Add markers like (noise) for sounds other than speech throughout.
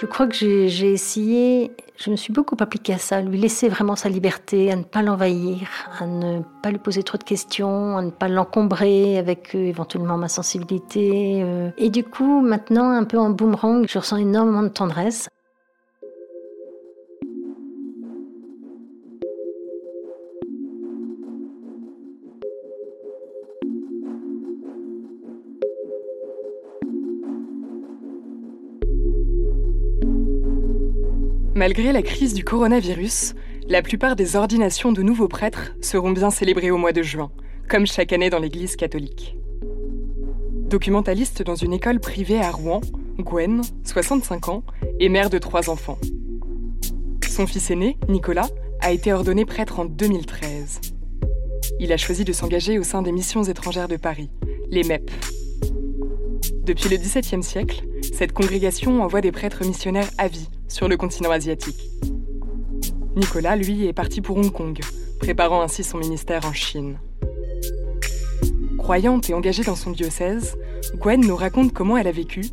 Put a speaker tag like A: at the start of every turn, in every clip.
A: Je crois que j'ai essayé, je me suis beaucoup appliquée à ça, lui laisser vraiment sa liberté, à ne pas l'envahir, à ne pas lui poser trop de questions, à ne pas l'encombrer avec euh, éventuellement ma sensibilité. Euh. Et du coup, maintenant, un peu en boomerang, je ressens énormément de tendresse.
B: Malgré la crise du coronavirus, la plupart des ordinations de nouveaux prêtres seront bien célébrées au mois de juin, comme chaque année dans l'Église catholique. Documentaliste dans une école privée à Rouen, Gwen, 65 ans, est mère de trois enfants. Son fils aîné, Nicolas, a été ordonné prêtre en 2013. Il a choisi de s'engager au sein des missions étrangères de Paris, les MEP. Depuis le XVIIe siècle, cette congrégation envoie des prêtres missionnaires à vie sur le continent asiatique. Nicolas, lui, est parti pour Hong Kong, préparant ainsi son ministère en Chine. Croyante et engagée dans son diocèse, Gwen nous raconte comment elle a vécu,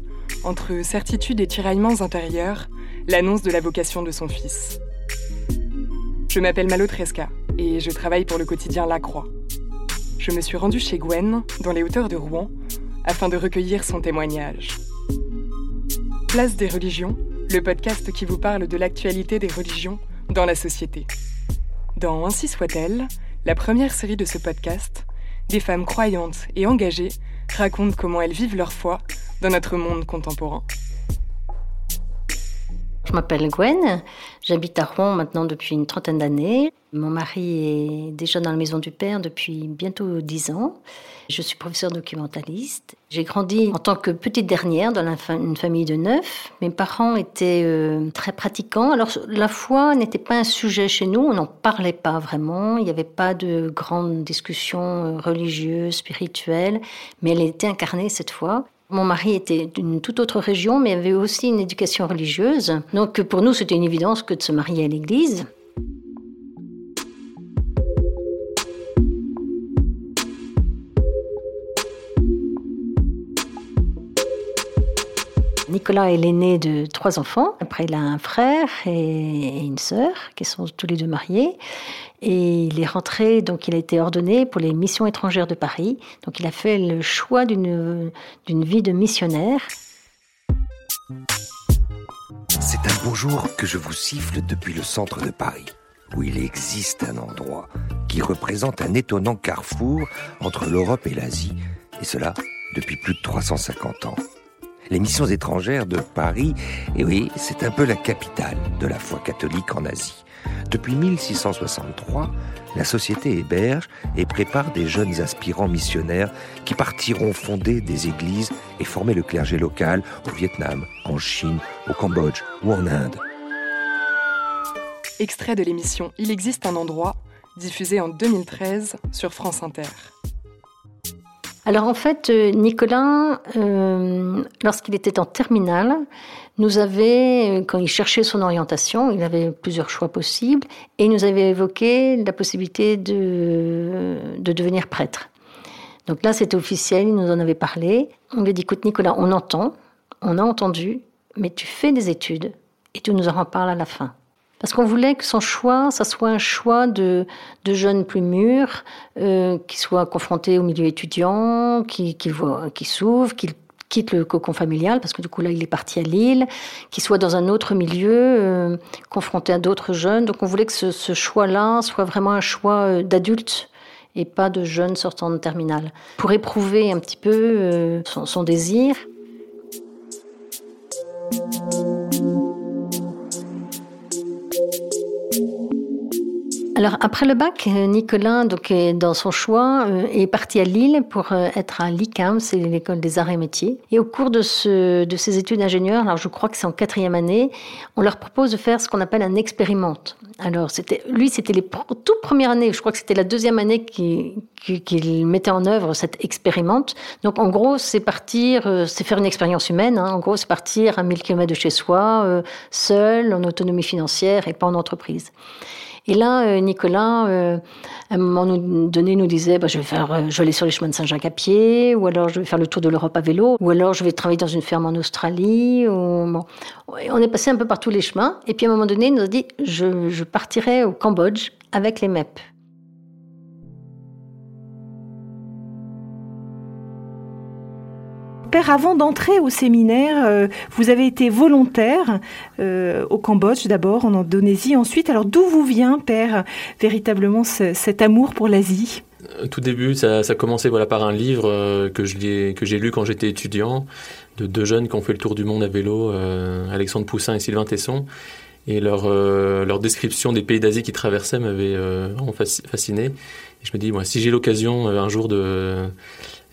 B: entre certitude et tiraillements intérieurs, l'annonce de la vocation de son fils. Je m'appelle Malo Tresca et je travaille pour le quotidien La Croix. Je me suis rendue chez Gwen, dans les hauteurs de Rouen, afin de recueillir son témoignage. Place des religions, le podcast qui vous parle de l'actualité des religions dans la société. Dans Ainsi soit-elle, la première série de ce podcast, des femmes croyantes et engagées racontent comment elles vivent leur foi dans notre monde contemporain.
A: Je m'appelle Gwen, j'habite à Rouen maintenant depuis une trentaine d'années. Mon mari est déjà dans la maison du père depuis bientôt dix ans. Je suis professeur documentaliste. J'ai grandi en tant que petite dernière dans une famille de neuf. Mes parents étaient euh, très pratiquants. Alors la foi n'était pas un sujet chez nous, on n'en parlait pas vraiment. Il n'y avait pas de grandes discussions euh, religieuses, spirituelles, mais elle était incarnée cette fois. Mon mari était d'une toute autre région, mais avait aussi une éducation religieuse. Donc pour nous, c'était une évidence que de se marier à l'église. Nicolas est l'aîné de trois enfants. Après, il a un frère et une sœur qui sont tous les deux mariés. Et il est rentré, donc il a été ordonné pour les missions étrangères de Paris. Donc il a fait le choix d'une vie de missionnaire.
C: C'est un beau jour que je vous siffle depuis le centre de Paris, où il existe un endroit qui représente un étonnant carrefour entre l'Europe et l'Asie, et cela depuis plus de 350 ans les missions étrangères de Paris, et oui, c'est un peu la capitale de la foi catholique en Asie. Depuis 1663, la société héberge et prépare des jeunes aspirants missionnaires qui partiront fonder des églises et former le clergé local au Vietnam, en Chine, au Cambodge ou en Inde.
B: Extrait de l'émission Il existe un endroit, diffusé en 2013 sur France Inter.
A: Alors en fait, euh, Nicolas, euh, lorsqu'il était en terminale, nous avait, euh, quand il cherchait son orientation, il avait plusieurs choix possibles, et il nous avait évoqué la possibilité de, de devenir prêtre. Donc là, c'était officiel, il nous en avait parlé. On lui a dit, écoute Nicolas, on entend, on a entendu, mais tu fais des études, et tu nous en reparles à la fin. Parce qu'on voulait que son choix, ça soit un choix de, de jeunes plus mûrs, euh, qui soient confrontés au milieu étudiant, qui, qui, qui s'ouvrent, qui quitte le cocon familial, parce que du coup là il est parti à Lille, qui soit dans un autre milieu, euh, confronté à d'autres jeunes. Donc on voulait que ce, ce choix-là soit vraiment un choix euh, d'adultes et pas de jeunes sortant de terminale, pour éprouver un petit peu euh, son désir. you. Alors après le bac, Nicolas, donc dans son choix, euh, est parti à Lille pour euh, être à l'ICAM, c'est l'école des arts et métiers. Et au cours de, ses études d'ingénieur, alors je crois que c'est en quatrième année, on leur propose de faire ce qu'on appelle un expérimente. Alors c'était, lui, c'était les toutes premières années. Je crois que c'était la deuxième année qu'il mettait en œuvre cette expérimente. Donc en gros, c'est partir, euh, c'est faire une expérience humaine. Hein. En gros, c'est partir à 1000 km de chez soi, seul, en autonomie financière et pas en entreprise. Et là, euh, Nicolas, euh, à un moment donné, nous disait bah, je, vais faire, euh, je vais aller sur les chemins de Saint-Jacques à pied, ou alors je vais faire le tour de l'Europe à vélo, ou alors je vais travailler dans une ferme en Australie. Ou, On est passé un peu par tous les chemins. Et puis à un moment donné, il nous a dit je, je partirai au Cambodge avec les MEP.
D: Avant d'entrer au séminaire, euh, vous avez été volontaire euh, au Cambodge d'abord, en Indonésie ensuite. Alors d'où vous vient, Père, véritablement cet amour pour l'Asie?
E: Euh, tout début, ça, a commencé voilà, par un livre que j'ai lu quand j'étais étudiant, de deux jeunes qui ont fait le tour du monde à vélo, Alexandre Poussin et Sylvain Tesson. Et leur, description des pays d'Asie qu'ils traversaient m'avait vraiment fasciné. Et je me dis, si j'ai l'occasion un jour de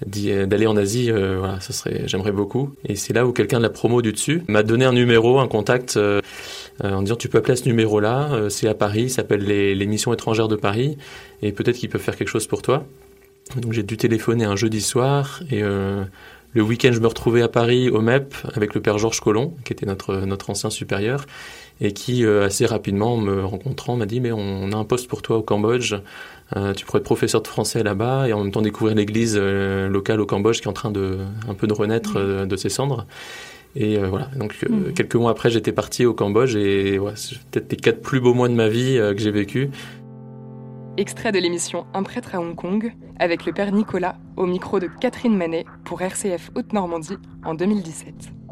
E: d'aller en Asie, euh, voilà, ça serait, j'aimerais beaucoup. Et c'est là où quelqu'un de la promo du dessus m'a donné un numéro, un contact, euh, euh, en disant tu peux appeler à ce numéro-là, c'est à Paris, s'appelle les, missions étrangères de Paris, et peut-être qu'ils peuvent faire quelque chose pour toi. Donc j'ai dû téléphoner un jeudi soir, et le week-end je me retrouvais à Paris au MEP avec le père Georges Collomb, qui était notre, notre ancien supérieur, et qui assez rapidement, me rencontrant, m'a dit mais on a un poste pour toi au Cambodge. Euh, tu pourrais être professeur de français là-bas et en même temps découvrir l'église euh, locale au Cambodge qui est en train de un peu de renaître euh, de ses cendres. Et voilà, donc mm. quelques mois après, j'étais parti au Cambodge et c'est peut-être les quatre plus beaux mois de ma vie que j'ai vécu.
B: Extrait de l'émission Un prêtre à Hong Kong avec le père Nicolas au micro de Catherine Manet pour RCF Haute-Normandie en 2017.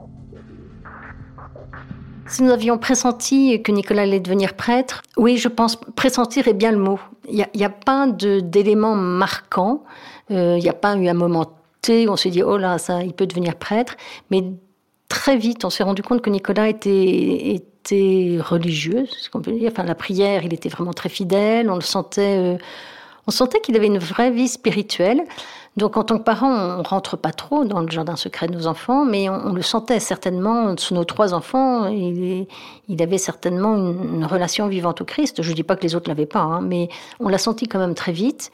A: Si nous avions pressenti que Nicolas allait devenir prêtre, oui, je pense pressentir est bien le mot. Il n'y a, pas d'éléments marquants. Euh, il n'y a pas eu un moment T où on s'est dit oh là ça, il peut devenir prêtre. Mais très vite, on s'est rendu compte que Nicolas était, était religieux, ce qu'on peut dire. Enfin, la prière, il était vraiment très fidèle. On le sentait. Euh, on sentait qu'il avait une vraie vie spirituelle. Donc en tant que parent, on rentre pas trop dans le jardin secret de nos enfants, mais on, le sentait certainement sous nos trois enfants. Il, il avait certainement une, relation vivante au Christ. Je ne dis pas que les autres l'avaient pas, hein, mais on l'a senti quand même très vite.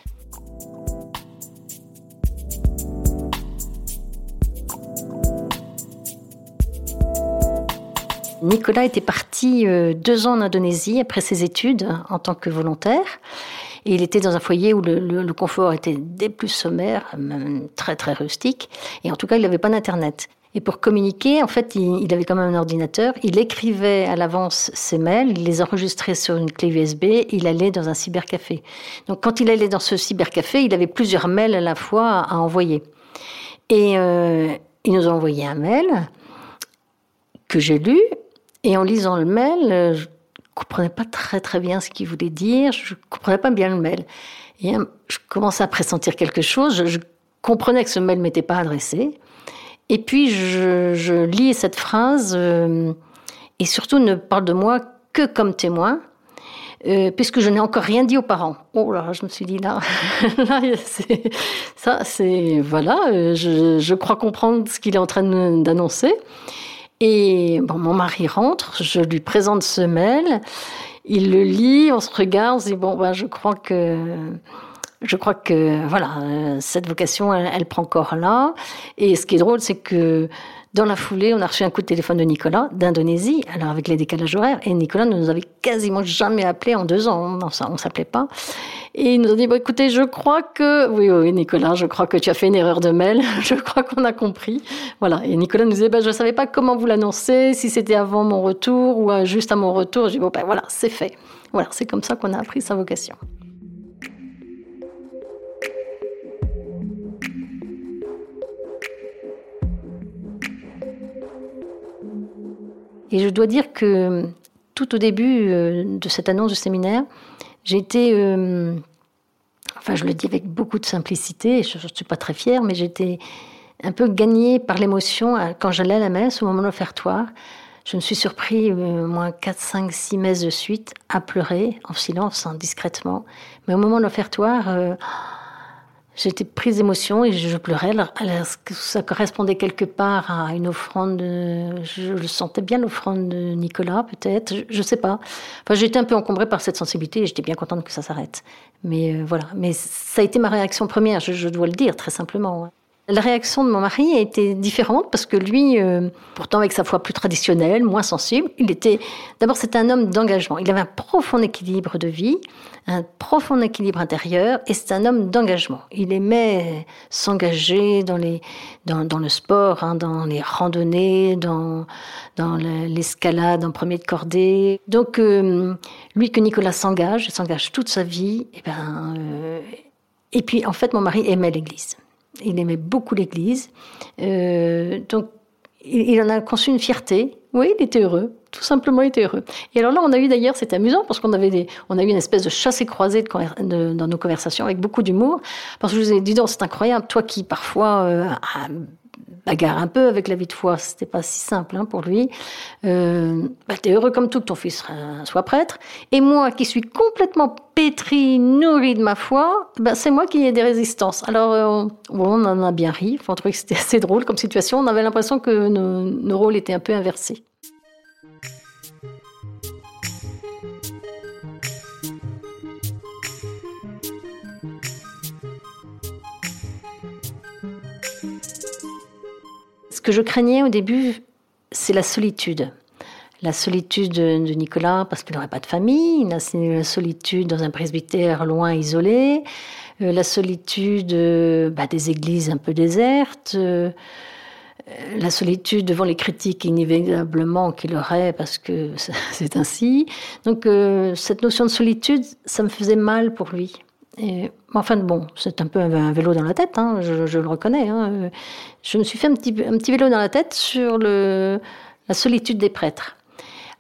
A: Nicolas était parti euh, deux ans en Indonésie après ses études en tant que volontaire. Et il était dans un foyer où le, confort était des plus sommaires, même très très rustique. Et en tout cas, il n'avait pas d'internet. Et pour communiquer, en fait, il, avait quand même un ordinateur. Il écrivait à l'avance ses mails, il les enregistrait sur une clé USB. il allait dans un cybercafé. Donc, quand il allait dans ce cybercafé, il avait plusieurs mails à la fois à, envoyer. Et euh, il nous a envoyé un mail que j'ai lu. Et en lisant le mail, comprenais pas très très bien ce qu'il voulait dire, je comprenais pas bien le mail. Et euh, je commençais à pressentir quelque chose, je, comprenais que ce mail m'était pas adressé. Et puis je, lis cette phrase, euh, et surtout ne parle de moi que comme témoin, euh, puisque je n'ai encore rien dit aux parents. Oh là, je me suis dit là, (laughs) ça c'est voilà, je, je, crois comprendre ce qu'il est en train d'annoncer. Et bon, mon mari rentre, je lui présente ce mail, il le lit, on se regarde, on se dit bon, ben, je crois que je crois que voilà, cette vocation, elle, elle prend corps là. Et ce qui est drôle, c'est que dans la foulée, on a reçu un coup de téléphone de Nicolas d'Indonésie, alors avec les décalages horaires, et Nicolas ne nous avait quasiment jamais appelé en deux ans, on ne s'appelait pas. Et il nous a dit, écoutez, je crois que, oui, oui, Nicolas, je crois que tu as fait une erreur de mail, (laughs) je crois qu'on a compris. Voilà. Et Nicolas nous disait, ben, je ne savais pas comment vous l'annoncer, si c'était avant mon retour ou euh, juste à mon retour. Je dis, bon, ben voilà, c'est fait. Voilà, c'est comme ça qu'on a appris sa vocation. Et je dois dire que tout au début euh, de cette annonce de séminaire, j'ai été, euh, enfin je le dis avec beaucoup de simplicité, je ne suis pas très fière, mais j'étais un peu gagnée par l'émotion quand j'allais à la messe au moment de l'offertoire, je me suis surpris, euh, moins 4, 5, 6 messes de suite, à pleurer, en silence, hein, discrètement. Mais au moment de l'offertoire, euh, j'étais prise d'émotion et je pleurais. Ça correspondait quelque part à une offrande, je le sentais bien l'offrande de Nicolas, peut-être, je, ne sais pas. Enfin, j'étais un peu encombrée par cette sensibilité et j'étais bien contente que ça s'arrête. Mais euh, voilà, mais ça a été ma réaction première, je, je dois le dire très simplement. La réaction de mon mari a été différente parce que lui, euh, pourtant avec sa foi plus traditionnelle, moins sensible, il était d'abord c'était un homme d'engagement. Il avait un profond équilibre de vie, un profond équilibre intérieur, et c'est un homme d'engagement. Il aimait s'engager dans les dans, dans le sport, hein, dans les randonnées, dans dans l'escalade en premier de cordée. Donc euh, lui que Nicolas s'engage, s'engage toute sa vie, et ben euh, et puis en fait mon mari aimait l'Église. Il aimait beaucoup l'Église. Euh, donc, il, en a conçu une fierté. Oui, il était heureux. Tout simplement, il était heureux. Et alors là, on a eu d'ailleurs, c'était amusant parce qu'on avait on a eu une espèce de chasse et croisée dans nos conversations avec beaucoup d'humour. Parce que je vous ai dit, c'est incroyable, toi qui parfois euh, bagarre un peu avec la vie de foi. C'était pas si simple hein, pour lui. Euh, bah, es heureux comme tout que ton fils soit prêtre. Et moi, qui suis complètement pétri, nourri de ma foi, bah, c'est moi qui ai des résistances. Alors, euh, on en a bien ri. Enfin, on trouvait que c'était assez drôle comme situation. On avait l'impression que nos rôles étaient un peu inversés. Que je craignais au début, c'est la solitude. La solitude de Nicolas parce qu'il n'aurait pas de famille, la solitude dans un presbytère loin, isolé, euh, la solitude euh, bah, des églises un peu désertes, euh, la solitude devant les critiques inévitablement qu'il aurait parce que (laughs) c'est ainsi. Donc cette notion de solitude, ça me faisait mal pour lui. Enfin, bon, c'est un peu un vélo dans la tête, hein, je, le reconnais. Hein. Je me suis fait un petit, vélo dans la tête sur la solitude des prêtres.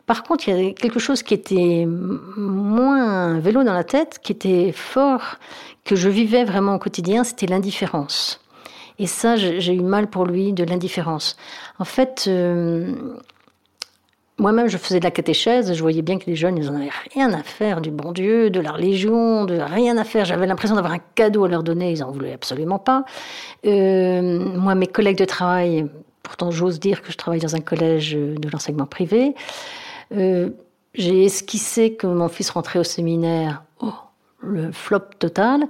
A: Par contre, il y a quelque chose qui était moins un vélo dans la tête, qui était fort, que je vivais vraiment au quotidien, c'était l'indifférence. Et ça, j'ai eu mal pour lui de l'indifférence. En fait, euh, moi-même, je faisais de la catéchèse, je voyais bien que les jeunes, ils n'en avaient rien à faire du bon Dieu, de la religion, de rien à faire. J'avais l'impression d'avoir un cadeau à leur donner, ils n'en voulaient absolument pas. Euh, moi, mes collègues de travail, pourtant j'ose dire que je travaille dans un collège de l'enseignement privé, euh, j'ai esquissé que mon fils rentrait au séminaire, oh, le flop total.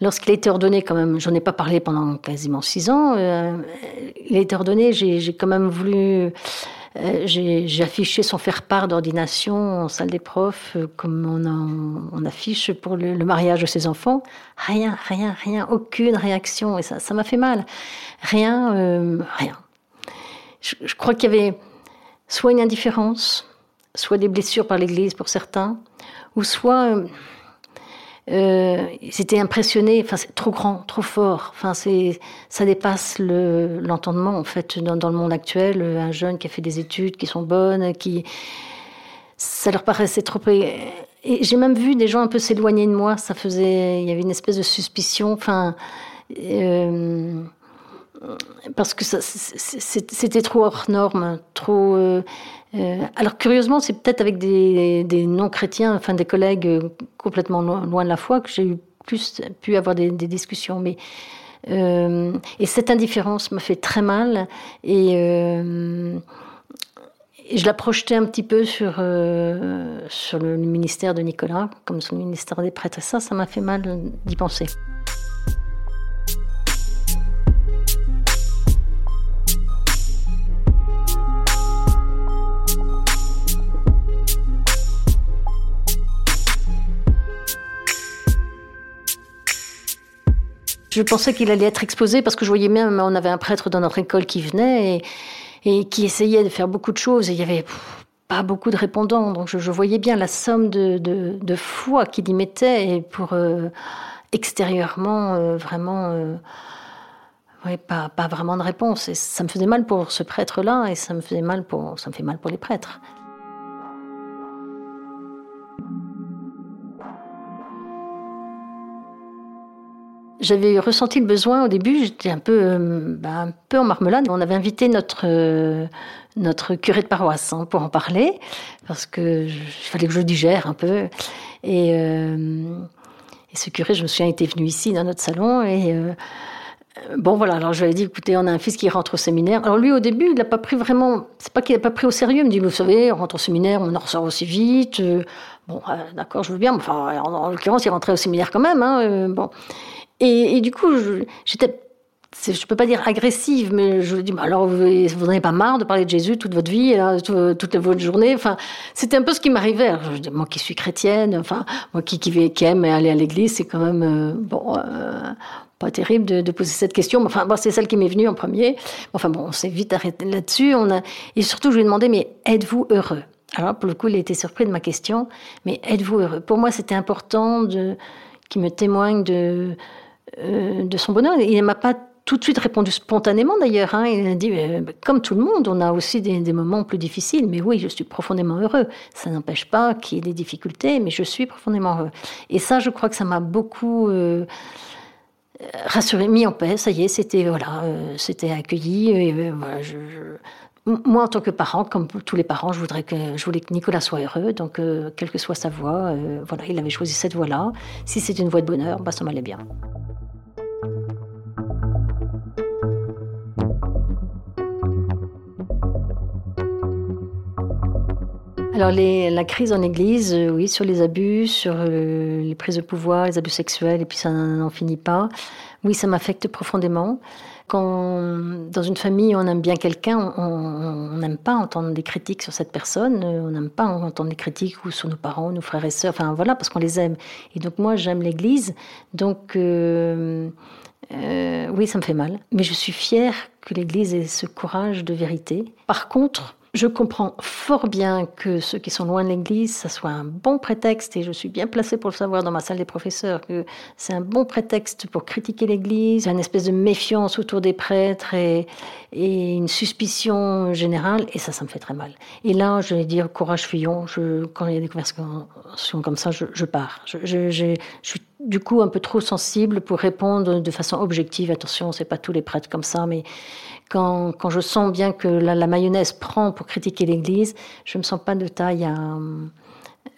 A: Lorsqu'il a été ordonné, quand même, j'en ai pas parlé pendant quasiment six ans, euh, il a été ordonné, j'ai quand même voulu j'ai affiché son faire-part d'ordination en salle des profs, euh, comme on, affiche pour le, mariage de ses enfants. Rien, rien, rien, aucune réaction. Et ça, ça m'a fait mal. Rien, euh, rien. Je, crois qu'il y avait soit une indifférence, soit des blessures par l'Église pour certains, ou soit euh, C'était impressionné. Enfin, c'est trop grand, trop fort. Enfin, c'est, ça dépasse le, l'entendement en fait dans, dans, le monde actuel. Un jeune qui a fait des études qui sont bonnes, qui ça leur paraissait trop. Et j'ai même vu des gens un peu s'éloigner de moi. Ça faisait, il y avait une espèce de suspicion. Enfin. Euh, parce que c'était trop hors norme, trop. Euh, euh, alors curieusement, c'est peut-être avec des, non-chrétiens, enfin des collègues euh, complètement loin, de la foi, que j'ai eu plus pu avoir des, discussions. Mais et cette indifférence me fait très mal et, je la projetais un petit peu sur sur le ministère de Nicolas, comme son ministère des prêtres. Et ça, ça m'a fait mal d'y penser. Je pensais qu'il allait être exposé parce que je voyais bien, on avait un prêtre dans notre école qui venait et, qui essayait de faire beaucoup de choses et il y avait pas beaucoup de répondants. Donc je, voyais bien la somme de, foi qu'il y mettait et pour euh, extérieurement euh, vraiment. Euh, pas, pas vraiment de réponse. Et ça me faisait mal pour ce prêtre-là et ça me faisait mal ça me fait mal pour les prêtres. J'avais ressenti le besoin au début, j'étais un peu, euh, bah, un peu en marmelade. On avait invité notre, euh, notre curé de paroisse hein, pour en parler, parce que il fallait que je digère un peu. Et, euh, et, ce curé, je me souviens, était venu ici dans notre salon et bon voilà, alors je lui ai dit, écoutez, on a un fils qui rentre au séminaire. Alors lui, au début, il n'a pas pris vraiment, c'est pas qu'il n'a pas pris au sérieux, il me dit, vous savez, on rentre au séminaire, on en ressort aussi vite. Bon, d'accord, je veux bien, mais enfin, en, l'occurrence, il rentrait au séminaire quand même. Hein, bon. Et, du coup, j'étais je peux pas dire agressive, mais je lui dis, bah alors vous n'en avez pas marre de parler de Jésus toute votre vie, toute, votre journée? Enfin, c'était un peu ce qui m'arrivait. Moi qui suis chrétienne, enfin, moi qui, qui, qui aime aller à l'église, c'est quand même euh, bon, euh, pas terrible de, poser cette question. Enfin, bon, c'est celle qui m'est venue en premier. Enfin bon, on s'est vite arrêté là-dessus. Et surtout, je lui ai demandé, mais êtes-vous heureux? Alors pour le coup, il a été surpris de ma question. Mais êtes-vous heureux? Pour moi, c'était important de qu'il me témoigne de euh, de son bonheur. Il ne m'a pas tout de suite répondu spontanément d'ailleurs. Hein. Il a dit, euh, comme tout le monde, on a aussi des, moments plus difficiles, mais oui, je suis profondément heureux. Ça n'empêche pas qu'il y ait des difficultés, mais je suis profondément heureux. Et ça, je crois que ça m'a beaucoup euh, rassuré, mis en paix. Ça y est, c'était voilà, c'était accueilli. Moi, en tant que parent, comme tous les parents, je voudrais que je voulais que Nicolas soit heureux. Donc, quelle que soit sa voie, voilà, il avait choisi cette voie-là. Si c'est une voie de bonheur, bah, ça m'allait bien. Alors la crise en Église, euh, oui, sur les abus, sur euh, les prises de pouvoir, les abus sexuels, et puis ça n'en finit pas. Oui, ça m'affecte profondément. Quand dans une famille on aime bien quelqu'un, on n'aime pas entendre des critiques sur cette personne, on n'aime pas entendre des critiques sur nos parents, nos frères et sœurs, enfin voilà, parce qu'on les aime. Et donc moi j'aime l'Église, donc euh, oui, ça me fait mal. Mais je suis fière que l'Église ait ce courage de vérité. Par contre, je comprends fort bien que ceux qui sont loin de l'Église, ça soit un bon prétexte, et je suis bien placée pour le savoir dans ma salle des professeurs, que c'est un bon prétexte pour critiquer l'Église, une espèce de méfiance autour des prêtres et, une suspicion générale, et ça, ça me fait très mal. Et là, je vais dire, courage fuyons, quand il y a des conversations comme ça, je, pars. Je, je, suis du coup un peu trop sensible pour répondre de façon objective. Attention, c'est pas tous les prêtres comme ça, mais quand, je sens bien que la, mayonnaise prend pour critiquer l'Église, je ne me sens pas de taille à,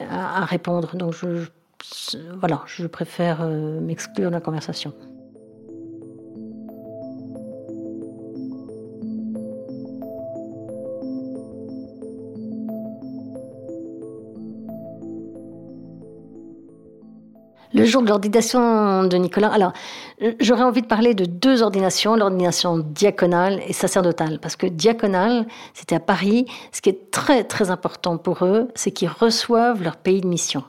A: à, répondre. Donc je, voilà, je préfère euh, m'exclure de la conversation. Le jour de l'ordination de Nicolas, alors j'aurais envie de parler de deux ordinations, l'ordination diaconale et sacerdotale, parce que diaconale, c'était à Paris. Ce qui est très très important pour eux, c'est qu'ils reçoivent leur pays de mission.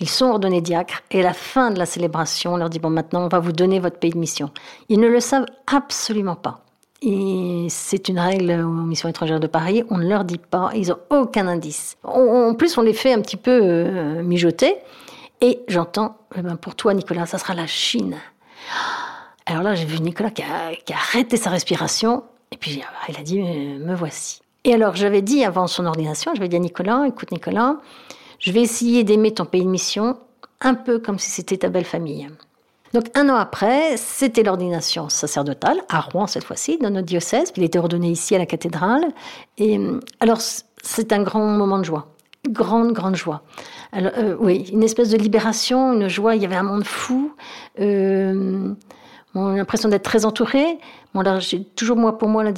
A: Ils sont ordonnés diacres et à la fin de la célébration, on leur dit bon maintenant on va vous donner votre pays de mission. Ils ne le savent absolument pas. Et c'est une règle aux missions étrangères de Paris, on ne leur dit pas, ils n'ont aucun indice. En plus, on les fait un petit peu euh, mijoter. Et j'entends, eh ben, pour toi Nicolas, ça sera la Chine. Alors là, j'ai vu Nicolas qui a, arrêté sa respiration, et puis ah, il a dit, me voici. Et alors j'avais dit avant son ordination, je vais dit à Nicolas, écoute Nicolas, je vais essayer d'aimer ton pays de mission un peu comme si c'était ta belle famille. Donc un an après, c'était l'ordination sacerdotale, à Rouen cette fois-ci, dans notre diocèse. Il était ordonné ici à la cathédrale. Et alors c'est un grand moment de joie grande, grande joie. Alors, euh, oui, une espèce de libération, une joie. Il y avait un monde fou. Euh, bon, l'impression d'être très entourée. Bon, j'ai toujours moi, pour moi, le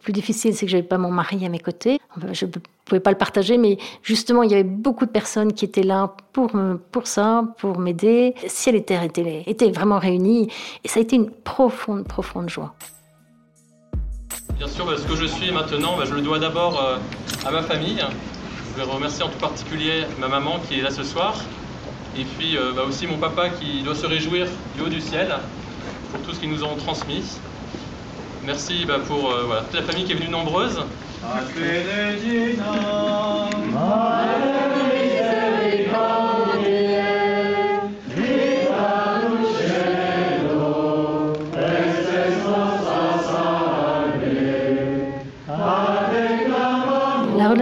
A: plus difficile, c'est que j'avais pas mon mari à mes côtés. je ne pouvais pas le partager, mais justement, il y avait beaucoup de personnes qui étaient là pour pour ça, pour m'aider. Si elle était, était, était vraiment réunie, et ça a été une profonde, profonde joie.
E: Bien sûr, ce que je suis maintenant, bah, je le dois d'abord euh, à ma famille, je voudrais remercier en tout particulier ma maman qui est là ce soir, et puis euh, bah, aussi mon papa qui doit se réjouir du haut du ciel pour tout ce qu'ils nous ont transmis. Merci bah, pour euh, toute la famille qui est venue nombreuse.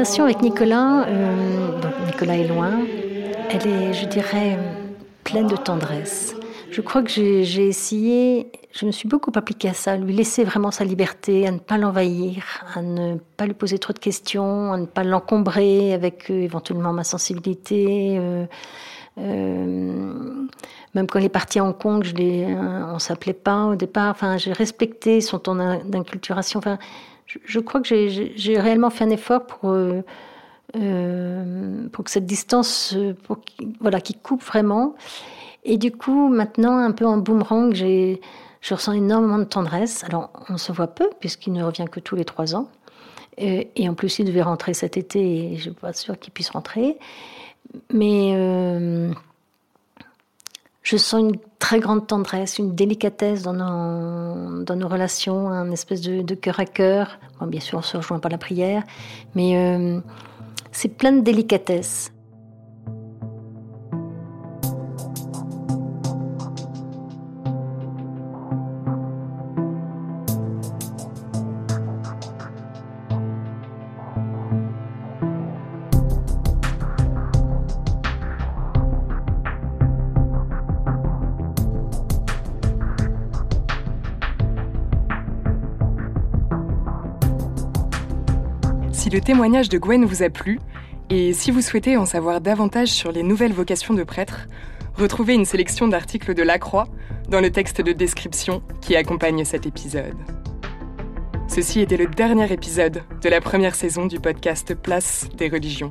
A: Relation avec Nicolas, euh, Nicolas est loin, elle est, je dirais, pleine de tendresse. je crois que j'ai essayé, je me suis beaucoup appliquée à ça, lui laisser vraiment sa liberté, à ne pas l'envahir, à ne pas lui poser trop de questions, à ne pas l'encombrer avec euh, éventuellement ma sensibilité. Euh, même quand il est parti à Hong Kong, je on s'appelait pas au départ. Enfin, j'ai respecté son temps d'inculturation. Je, crois que j'ai réellement fait un effort pour pour que cette distance, pour, voilà, qui coupe vraiment. Et du coup, maintenant, un peu en boomerang, je ressens énormément de tendresse. Alors, on se voit peu, puisqu'il ne revient que tous les trois ans. Et, en plus, il devait rentrer cet été, et je ne suis pas sûre qu'il puisse rentrer. Mais euh, je sens une très grande tendresse, une délicatesse dans nos, dans nos relations, un espèce de, cœur à cœur. bien sûr, on se rejoint pas la prière, mais euh, c'est plein de délicatesse.
B: Le témoignage de Gwen vous a plu, et si vous souhaitez en savoir davantage sur les nouvelles vocations de prêtres, retrouvez une sélection d'articles de La Croix dans le texte de description qui accompagne cet épisode. Ceci était le dernier épisode de la première saison du podcast Place des religions.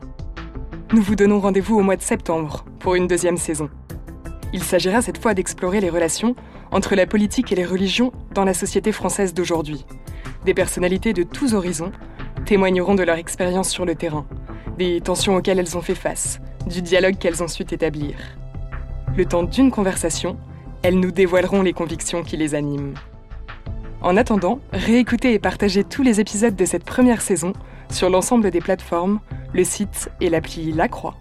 B: Nous vous donnons rendez-vous au mois de septembre pour une deuxième saison. Il s'agira cette fois d'explorer les relations entre la politique et les religions dans la société française d'aujourd'hui. Des personnalités de tous horizons témoigneront de leur expérience sur le terrain, des tensions auxquelles elles ont fait face, du dialogue qu'elles ont su établir. Le temps d'une conversation, elles nous dévoileront les convictions qui les animent. En attendant, réécoutez et partagez tous les épisodes de cette première saison sur l'ensemble des plateformes, le site et l'appli La Croix.